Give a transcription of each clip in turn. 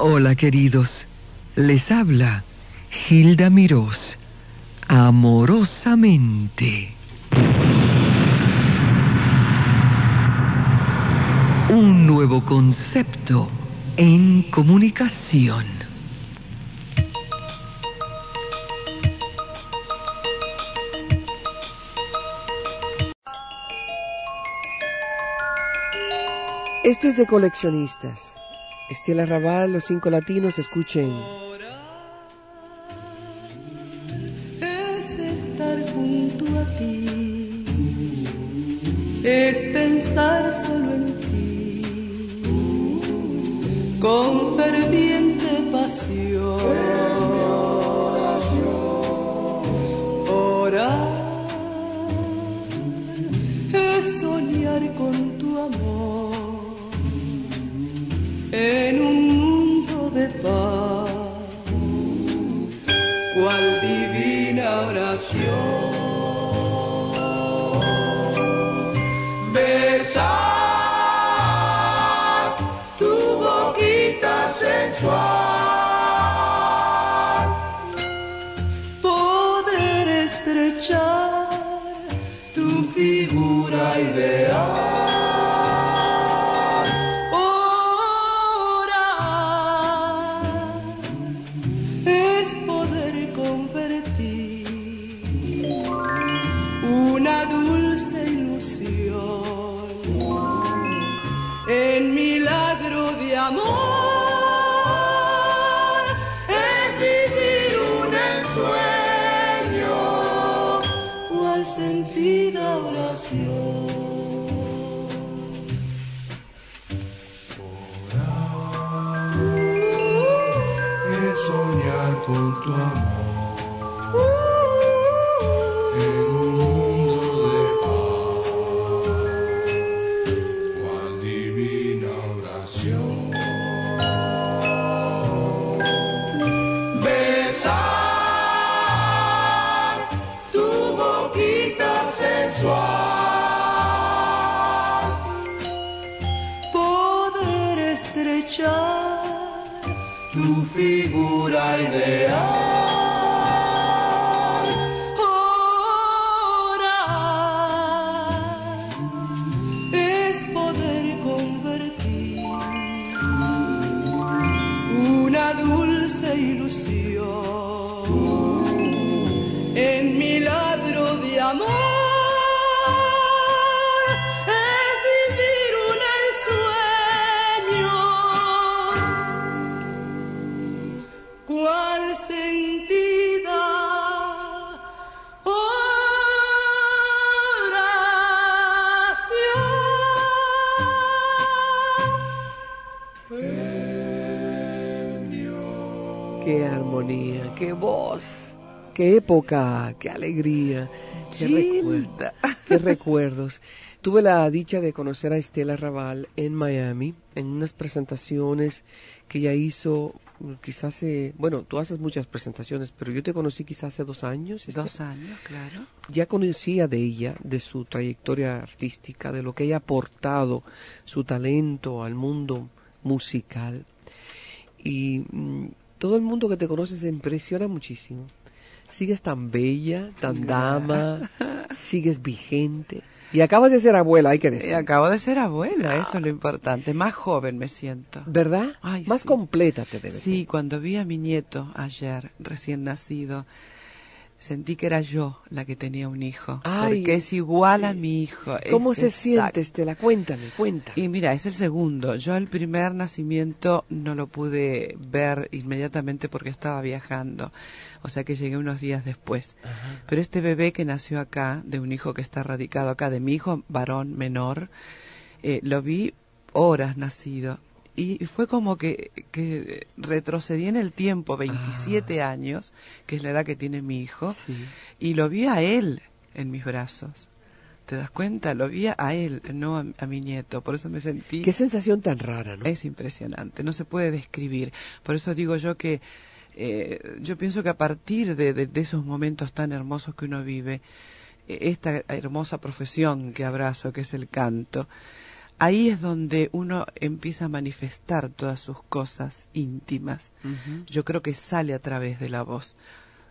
Hola queridos, les habla Hilda Mirós, amorosamente. Un nuevo concepto en comunicación. Esto es de coleccionistas. Estela Raval, los cinco latinos, escuchen. Es estar junto a ti, figurar ideal. Qué voz, qué época, qué alegría, qué, qué recuerdos. Tuve la dicha de conocer a Estela Raval en Miami en unas presentaciones que ella hizo quizás hace, bueno, tú haces muchas presentaciones, pero yo te conocí quizás hace dos años. Dos años, claro. ya conocía de ella, de su trayectoria artística, de lo que ella ha aportado, su talento al mundo musical. Y mm, todo el mundo que te conoce se impresiona muchísimo. Sigues tan bella, tan dama, sigues vigente. Y acabas de ser abuela, hay que Y decir. acabo de ser abuela, eso es lo importante. Más joven me siento. ¿Verdad? Ay, Más sí. completa te debes. Sí, cuando vi a mi nieto ayer, recién nacido, sentí que era yo la que tenía un hijo. Ay, porque es igual a mi hijo. ¿Cómo se exacto. siente, Estela? Cuéntame, cuenta. Y mira, es el segundo. Yo el primer nacimiento no lo pude ver inmediatamente porque estaba viajando. O sea que llegué unos días después. Ajá. Pero este bebé que nació acá, de un hijo que está radicado acá, de mi hijo varón menor, eh, lo vi horas nacido. Y fue como que, que retrocedí en el tiempo, 27 años, que es la edad que tiene mi hijo, Sí. y lo vi a él en mis brazos. ¿Te das cuenta? Lo vi a él, no a, a mi nieto. Por eso me sentí... Qué sensación tan rara, ¿no? Es impresionante, no se puede describir. Por eso digo yo que eh, yo pienso que a partir de, de- de esos momentos tan hermosos que uno vive, eh, esta hermosa profesión que abrazo, que es el canto, ahí es donde uno empieza a manifestar todas sus cosas íntimas. Yo creo que sale a través de la voz.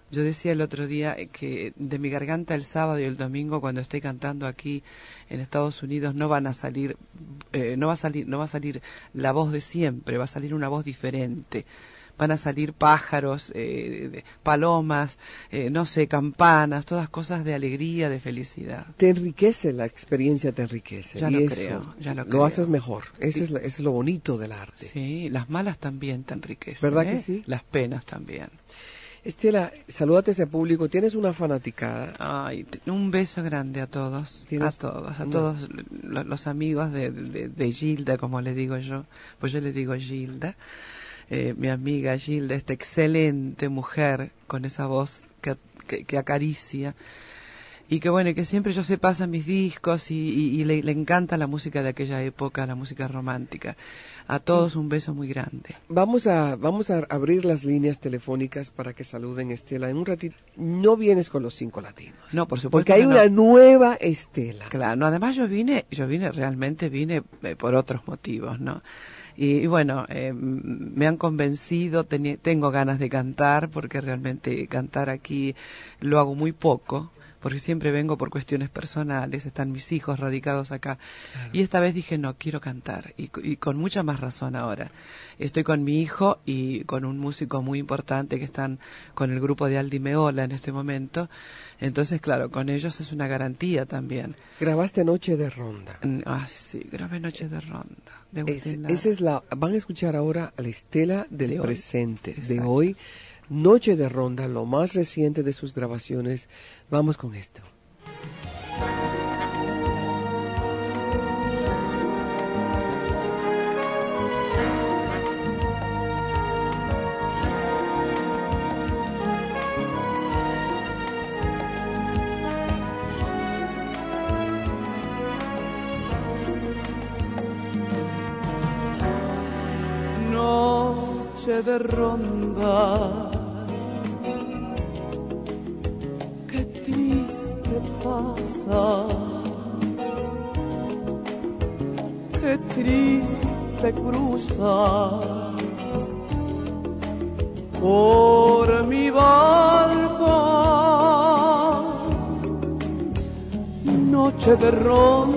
Yo decía el otro día que de mi garganta el sábado y el domingo cuando esté cantando aquí en Estados Unidos no van a salir, eh, no va a salir, no va a salir la voz de siempre, va a salir una voz diferente van a salir pájaros, eh, palomas, eh, no sé, campanas, todas cosas de alegría, de felicidad. Te enriquece, la experiencia te enriquece. Ya y lo eso creo, ya lo creo. haces mejor. Eso es, la- eso es lo bonito del arte. Sí, las malas también te enriquecen. ¿Verdad que ¿eh? sí? Las penas también. Estela, salúdate a ese público. Tienes una fanaticada. Ay, un beso grande a todos, a ¿Tienes todos, a una? todos lo- los amigos de, de, de Gilda, como le digo yo, pues yo le digo Gilda, eh, mi amiga Gilda, esta excelente mujer con esa voz que, que, que acaricia y que bueno, que siempre yo se pasa mis discos y, y- y le, le encanta la música de aquella época, la música romántica. A todos un beso muy grande. Vamos a, vamos a abrir las líneas telefónicas para que saluden Estela. En un ratito, no vienes con los cinco latinos. No, por supuesto. Porque hay no. una nueva Estela. Claro, no, además yo vine, yo vine realmente vine eh, por otros motivos, ¿no? Y, y bueno, eh, me han convencido, tengo ganas de cantar, porque realmente cantar aquí lo hago muy poco, porque siempre vengo por cuestiones personales, están mis hijos radicados acá. Y esta vez dije, no, quiero cantar, y, y con mucha más razón ahora. Estoy con mi hijo y con un músico muy importante que están con el grupo de Aldi Meola en este momento. Entonces, claro, con ellos es una garantía también. Grabaste Noche de Ronda. Ah, sí, grave noche de ronda. De Es- esa la. Van a escuchar ahora a la Estela del De hoy. presente, de hoy. Noche de Ronda, lo más reciente de sus grabaciones. Vamos con esto. De. Qué triste pasas, qué triste cruzas por mi balcón. Noche de ronda.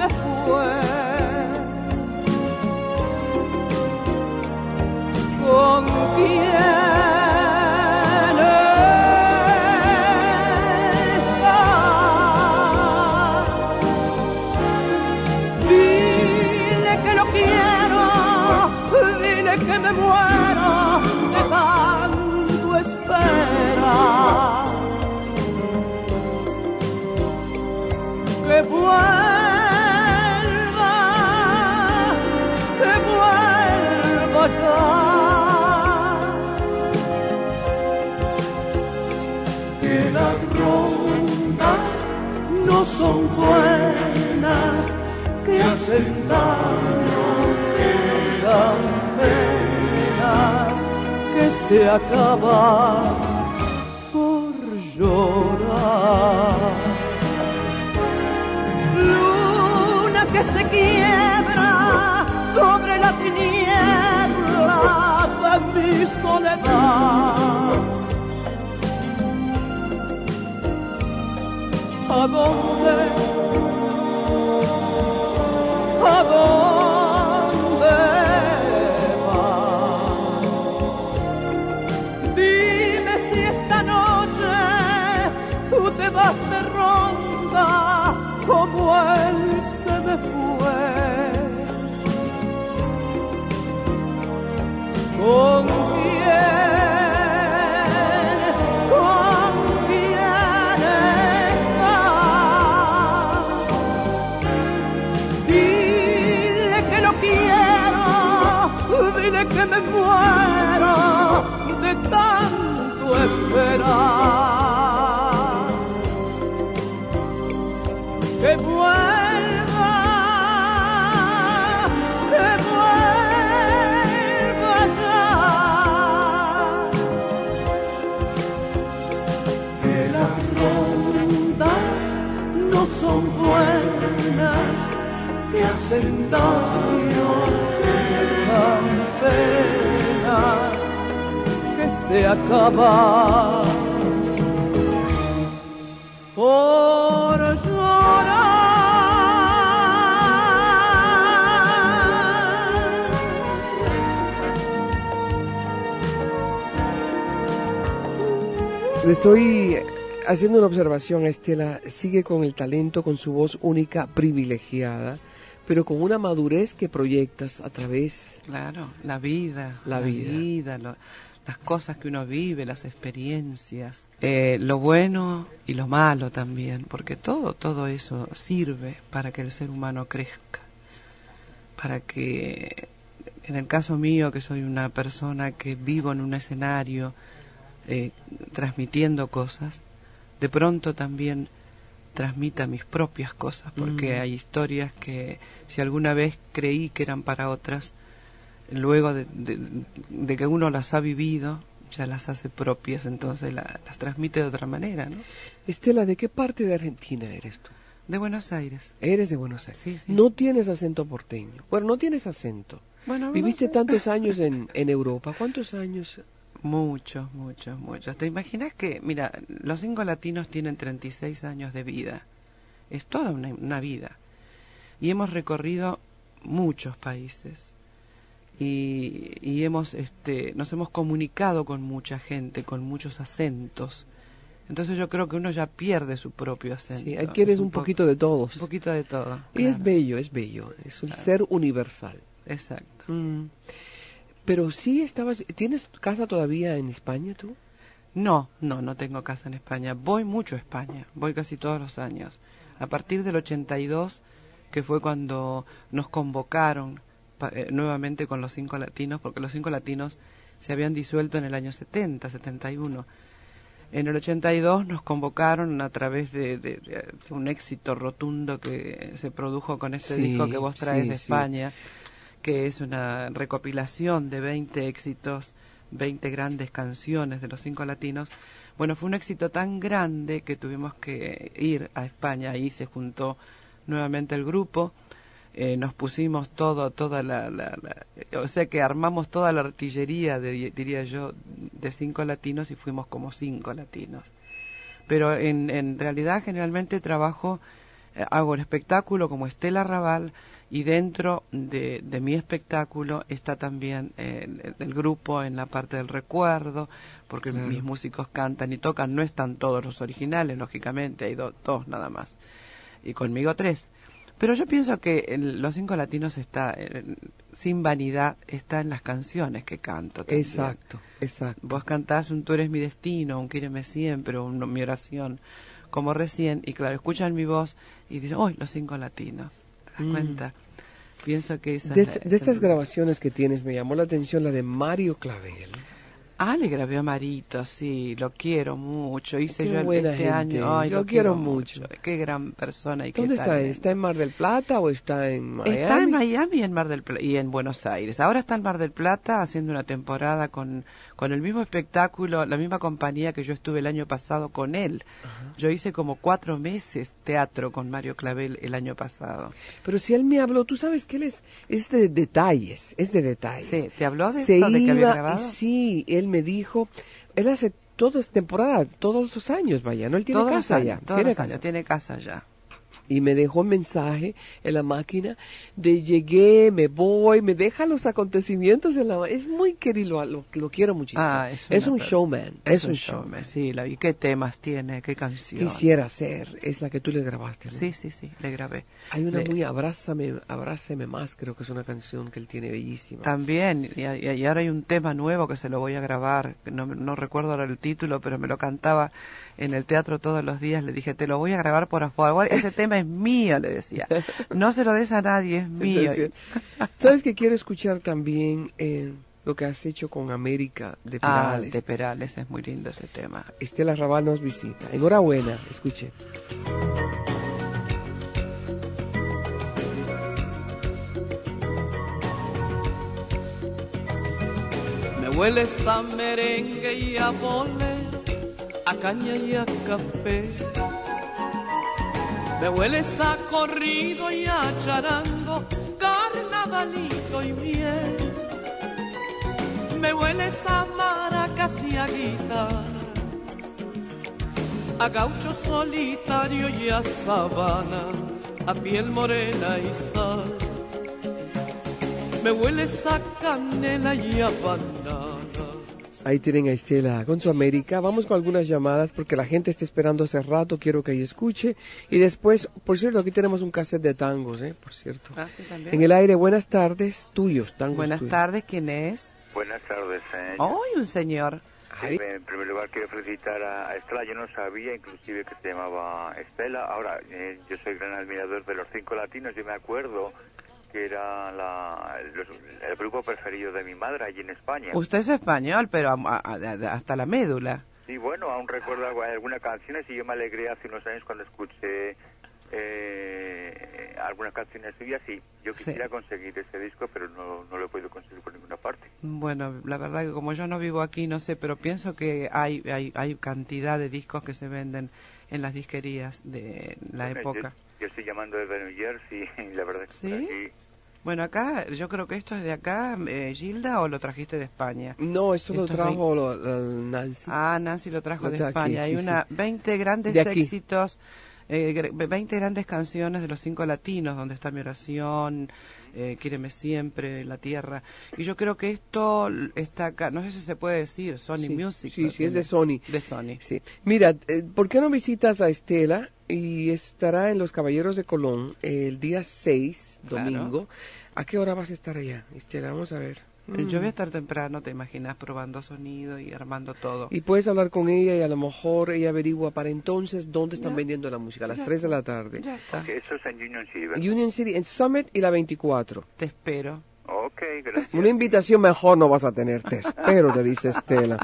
me fue. ¿Con quién buenas, que hacen daño, que se acaban por llorar. Luna que se quiebra sobre la tiniebla de mi soledad. آب و que dan penas, que se acaban por llorar. Le estoy haciendo una observación a Estela. Sigue con el talento, con su voz única, privilegiada, pero con una madurez que proyectas a través. Claro, la vida, La vida. lo- las cosas que uno vive, las experiencias, eh, lo bueno y lo malo también, porque todo, todo eso sirve para que el ser humano crezca, para que, en el caso mío, que soy una persona que vivo en un escenario eh, transmitiendo cosas, de pronto también transmita mis propias cosas, porque Mm. hay historias que si alguna vez creí que eran para otras, luego de, de- de que uno las ha vivido, ya las hace propias, entonces la- las transmite de otra manera, ¿no? Estela, ¿de qué parte de Argentina eres tú? De Buenos Aires. Eres de Buenos Aires. Sí, sí. No tienes acento porteño. Bueno, no tienes acento. Bueno, Viviste no sé. tantos años en, en Europa. ¿Cuántos años? Muchos, muchos, muchos. ¿Te imaginas que, mira, los cinco latinos tienen 36 años de vida? Es toda una, una vida. Y hemos recorrido muchos países. Y, y hemos, este, nos hemos comunicado con mucha gente, con muchos acentos. Entonces yo creo que uno ya pierde su propio acento. Sí, un po- poquito de todos. Un poquito de todo. Y es bello, es bello. Es un ser universal. Exacto. Mm. Pero sí estabas... ¿Tienes casa todavía en España tú? No, no, no tengo casa en España. Voy mucho a España, voy casi todos los años. A partir del 82, que fue cuando nos convocaron eh, nuevamente con los cinco latinos, porque los cinco latinos se habían disuelto en el año 70, 71. En el 82 nos convocaron a través de, de- de un éxito rotundo que se produjo con este Sí, disco que vos traes sí, de sí. Que es una recopilación de 20 éxitos, 20 grandes canciones de los cinco latinos. Bueno, fue un éxito tan grande que tuvimos que ir a España, ahí se juntó nuevamente el grupo, eh, nos pusimos todo, toda la, la- la- o sea que armamos toda la artillería, de- diría yo, de cinco latinos y fuimos como cinco latinos. Pero en, en realidad generalmente trabajo, eh, hago el espectáculo como Estela Raval y dentro de, de mi espectáculo está también eh, el, el grupo en la parte del recuerdo, porque Claro. mis músicos cantan y tocan, no están todos los originales, lógicamente, hay do- dos nada más, y conmigo tres. Pero yo pienso que el- los cinco latinos está, sin vanidad, está en las canciones que canto. también. Exacto, exacto. Vos cantás un Tú eres mi destino, un Quíreme siempre, un Mi oración, como recién, y claro, escuchan mi voz y dicen, ¡Uy, los cinco latinos! ¿Te das Mm. cuenta? Pienso que esa De, es la- de estas es- grabaciones que tienes, me llamó la atención la de Mario Clavel. Ah, le grabé a Marito, sí, lo quiero mucho. Hice Qué yo buena este gente, año. Ay, lo quiero mucho. Qué gran persona y qué ¿Dónde está? talento. ¿Está en Mar del Plata o está en Miami? Está en Miami y en Mar del Pla- y en Buenos Aires. Ahora está en Mar del Plata haciendo una temporada con, con el mismo espectáculo, la misma compañía que yo estuve el año pasado con él. Yo hice como cuatro meses teatro con Mario Clavel el año pasado. Pero si él me habló, tú sabes que él es, es de detalles, es de detalles. Sí, ¿te habló de Se esto, de que había iba- grabado? Sí, él me dijo, él hace todas temporada, todos los años, vaya, ¿no? Él tiene Todos casa años, ya, todos tiene los casa. años, tiene casa ya. Y me dejó un mensaje en la máquina de llegué, me voy, me deja los acontecimientos en la Es muy querido, lo, lo quiero muchísimo. Ah, es es un showman, es, un showman. showman. Sí, la vi. ¿Qué temas tiene? ¿Qué canción? Quisiera ser, es la que tú le grabaste. ¿no? Sí, sí, sí, le grabé. Hay una Le- muy Abrázame, Abrázame más, creo que es una canción que él tiene bellísima. También, y, y- ahora hay un tema nuevo que se lo voy a grabar, no, no recuerdo ahora el título, pero me lo cantaba en el teatro todos los días, le dije, te lo voy a grabar por favor, ese tema es mío, le decía. No se lo des a nadie, es mío. Entonces, ¿Sabes que quiero escuchar también eh, lo que has hecho con América de ah, Perales? de Perales, es muy lindo ese tema. Estela Raval nos visita. Enhorabuena, escuche. Me hueles a merengue y a bolero, a caña y a café. Me hueles a corrido y a charango, carnavalito y miel. Me hueles a maracas y a guitarra, a gaucho solitario y a sabana, a piel morena y sal. Me hueles a canela y a banana. Ahí tienen a Estela con su América. Vamos con algunas llamadas porque la gente está esperando hace rato. Quiero que ella escuche. Y después, por cierto, aquí tenemos un cassette de tangos, ¿eh? Por cierto. Ah, sí, también. En el aire, buenas tardes, tuyos, tangos Buenas tuyos. tardes, ¿quién es? Buenas tardes, señor. ¡Ay, un señor! Ay, En primer lugar, quiero felicitar a Estela. Yo no sabía, inclusive, que se llamaba Estela. Ahora, eh, yo soy gran admirador de los cinco latinos. Yo me acuerdo que era la, el grupo preferido de mi madre allí en España. Usted es español, pero a- a- a- hasta la médula. Y bueno, aún recuerdo algu- algunas canciones y yo me alegré hace unos años cuando escuché eh, algunas canciones suyas y yo Sí. quisiera conseguir ese disco, pero no, no lo he podido conseguir por ninguna parte. Bueno, la verdad que como yo no vivo aquí, no sé, pero pienso que hay, hay, hay cantidad de discos que se venden en las disquerías de la Bueno, época. Yo, yo estoy llamando desde New Jersey y la verdad es que ¿Sí? aquí Bueno, acá, yo creo que esto es de acá, eh, Gilda, o lo trajiste de España. No, esto lo Esto es trajo lo- lo- Nancy. Ah, Nancy lo trajo Lo de traje, España. sí, Hay una 20 grandes De aquí. éxitos, eh, gr- 20 grandes canciones de los cinco latinos, donde está mi oración, eh, Quíreme siempre, La Tierra. Y yo creo que esto está acá, no sé si se puede decir, Sony Sí, Music. sí, sí, es de Sony. De Sony. Sí. Mira, eh, ¿por qué no visitas a Estela? Y estará en Los Caballeros de Colón el día 6, Claro. domingo. ¿A qué hora vas a estar allá, Estela? Vamos a ver. Eh, Yo voy a Mm. estar temprano, te imaginas, probando sonido y armando todo. Y puedes hablar con ella y a lo mejor ella averigua para entonces dónde están Ya. vendiendo la música, a las Ya 3 de la tarde. Ya está. que eso es en Union City, ¿verdad? Union City, en Summit y la 24. Te espero. Ok, gracias. Una invitación mejor no vas a tener, te espero, te dice Estela.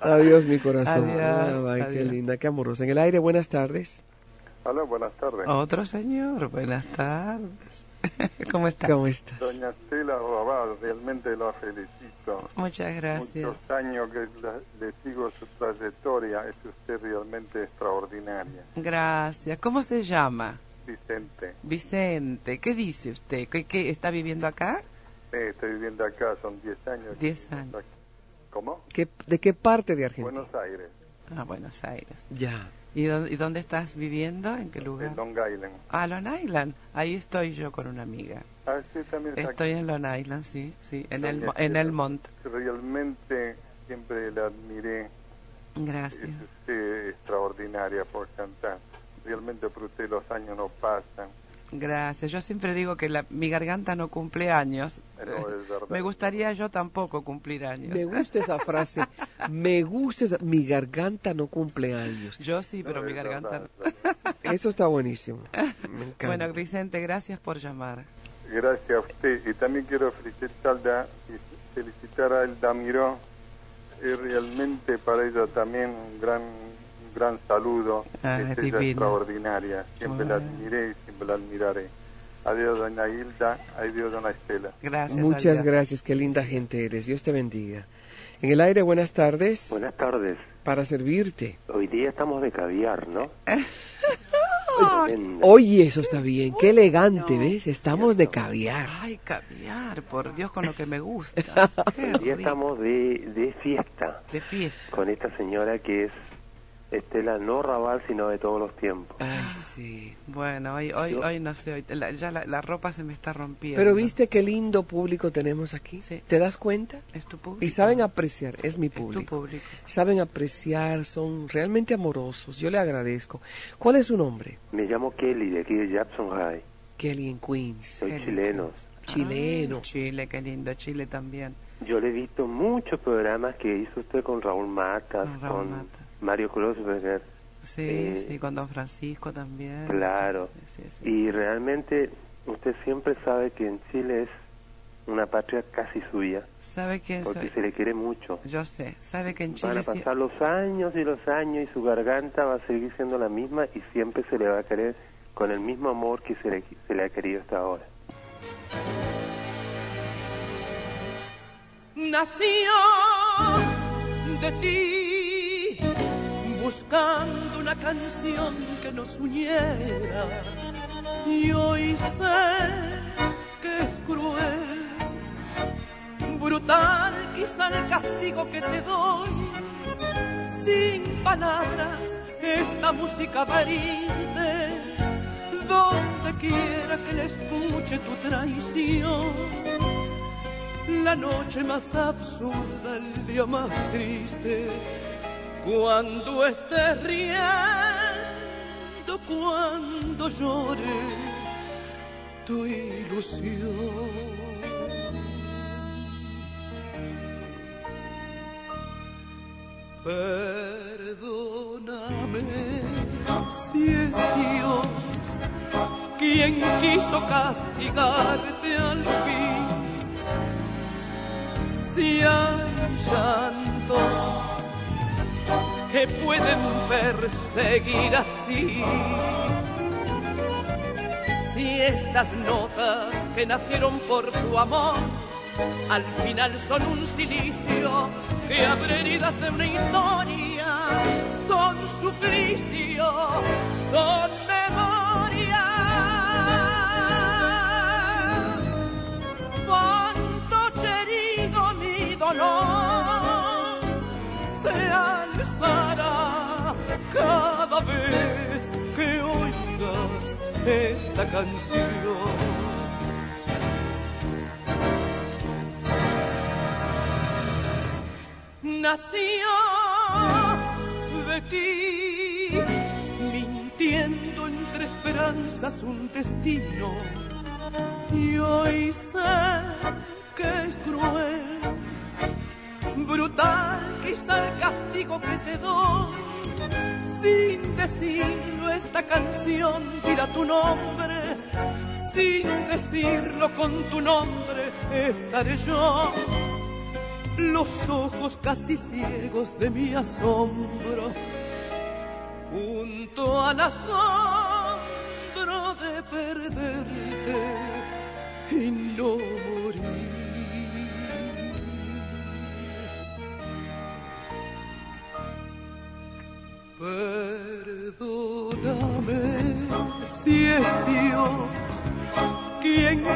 Adiós, mi corazón. Adiós, Ay, qué adiós. linda, qué amorosa. En el aire, buenas tardes. Hola, buenas tardes. Otro señor, buenas tardes. ¿Cómo está? ¿Cómo estás? Doña Estela Raval, realmente la felicito. Muchas gracias. Muchos años que la- le sigo su trayectoria, es usted realmente extraordinaria. Gracias. ¿Cómo se llama? Vicente, Vicente. ¿Qué dice usted? ¿Qué, qué- está viviendo acá? eh, estoy viviendo acá, son 10 años. 10 años. ¿Cómo? ¿Qué- ¿De qué parte de Argentina? Buenos Aires, Ah, Buenos Aires. Ya. ¿Y dónde, y dónde estás viviendo? ¿En qué lugar? en Long Island. Ah, Long Island. Ahí estoy yo con una amiga. Ah, sí, también está Estoy en Long Island, sí, sí, en, el, en Estela. Elmont. Realmente siempre la admiré. Gracias. Es usted extraordinaria por cantar. Realmente por usted los años no pasan. Gracias. Yo siempre digo que la, mi garganta no cumple años. No, es verdad. Me gustaría yo tampoco cumplir años. Me gusta esa frase. Me gusta esa... Mi garganta no cumple años. Yo sí, No, pero mi es garganta... verdad, es verdad. Eso está buenísimo. Me encanta. Bueno, Vicente, gracias por llamar. Gracias a usted. Y también quiero felicitarla y felicitar a Elda Miró. Es realmente para ella también un gran, un gran saludo. Ah, es es ella extraordinaria. Siempre la Bueno. admiré y siempre la admiraré. Adiós, doña Hilda. Adiós, doña Estela. Gracias. Muchas adiós. gracias, qué linda gente eres. Dios te bendiga. En el aire, buenas tardes. Buenas tardes. Para servirte. Hoy día estamos de caviar, ¿no? Oye, eso está bien. Qué elegante, ¿ves? Estamos de caviar. Ay, caviar, por Dios, con lo que me gusta. Hoy día estamos de, de fiesta de fiesta. con esta señora que es Estela no Raval, sino de todos los tiempos. Ay, sí. Bueno, hoy, hoy, Yo- hoy no sé, hoy, la- ya la, la ropa se me está rompiendo. Pero viste qué lindo público tenemos aquí. Sí. ¿Te das cuenta? Es tu público. Y saben apreciar, es mi Es tu público. público. Saben apreciar, son realmente amorosos. Yo le agradezco. ¿Cuál es su nombre? Me llamo Kelly, de aquí de Jackson High. Kelly en Queens. Soy Kelly. chileno. Chileno. Ah, Chile, qué lindo. Chile también. Yo le he visto muchos programas que hizo usted con Raúl Matas, Con Raúl con Matas. Mario Kreuzberger. Sí, Eh, sí, con Don Francisco también. Claro. Sí, sí, sí. Y realmente usted siempre sabe que en Chile es una patria casi suya, ¿Sabe quién porque soy? se le quiere mucho. Yo sé. ¿Sabe que en Van Chile a sí- pasar los años y los años y su garganta va a seguir siendo la misma y siempre se le va a querer con el mismo amor que se le, se le ha querido hasta ahora. nació de ti, buscando una canción que nos uniera. Y hoy sé que es cruel, brutal quizá el castigo que te doy. Sin palabras, esta música va a herirte, donde quiera que le escuche tu traición la noche más absurda, el día más triste, cuando estés riendo, cuando llore tu ilusión. Perdóname si es Dios quien quiso castigarte al fin si hay llantos que pueden perseguir así. Si estas notas que nacieron por tu amor al final son un silicio que abre heridas de una historia, son suplicio, son esta canción. Nació de ti, mintiendo entre esperanzas un destino y hoy sé que es cruel, brutal quizá el castigo que te doy. Sin decirlo esta canción dirá tu nombre, sin decirlo con tu nombre estaré yo. Los ojos casi ciegos de mi asombro, junto al asombro de perderte y no morir.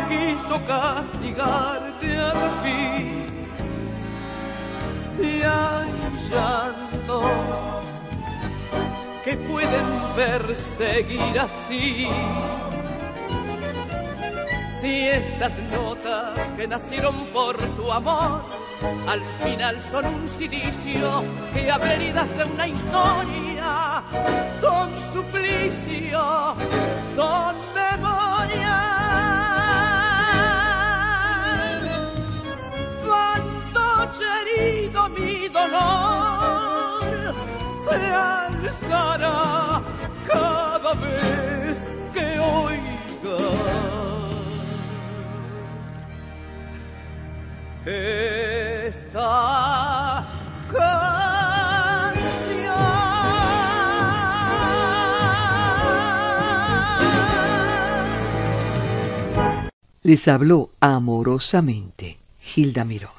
Quiso castigarte al fin. Si hay llantos que pueden perseguir así. Si estas notas que nacieron por tu amor al final son un silicio que abre heridas de una historia, son suplicio, son mi dolor se alzará cada vez que oigas esta canción. Les habló amorosamente Hilda Mirós.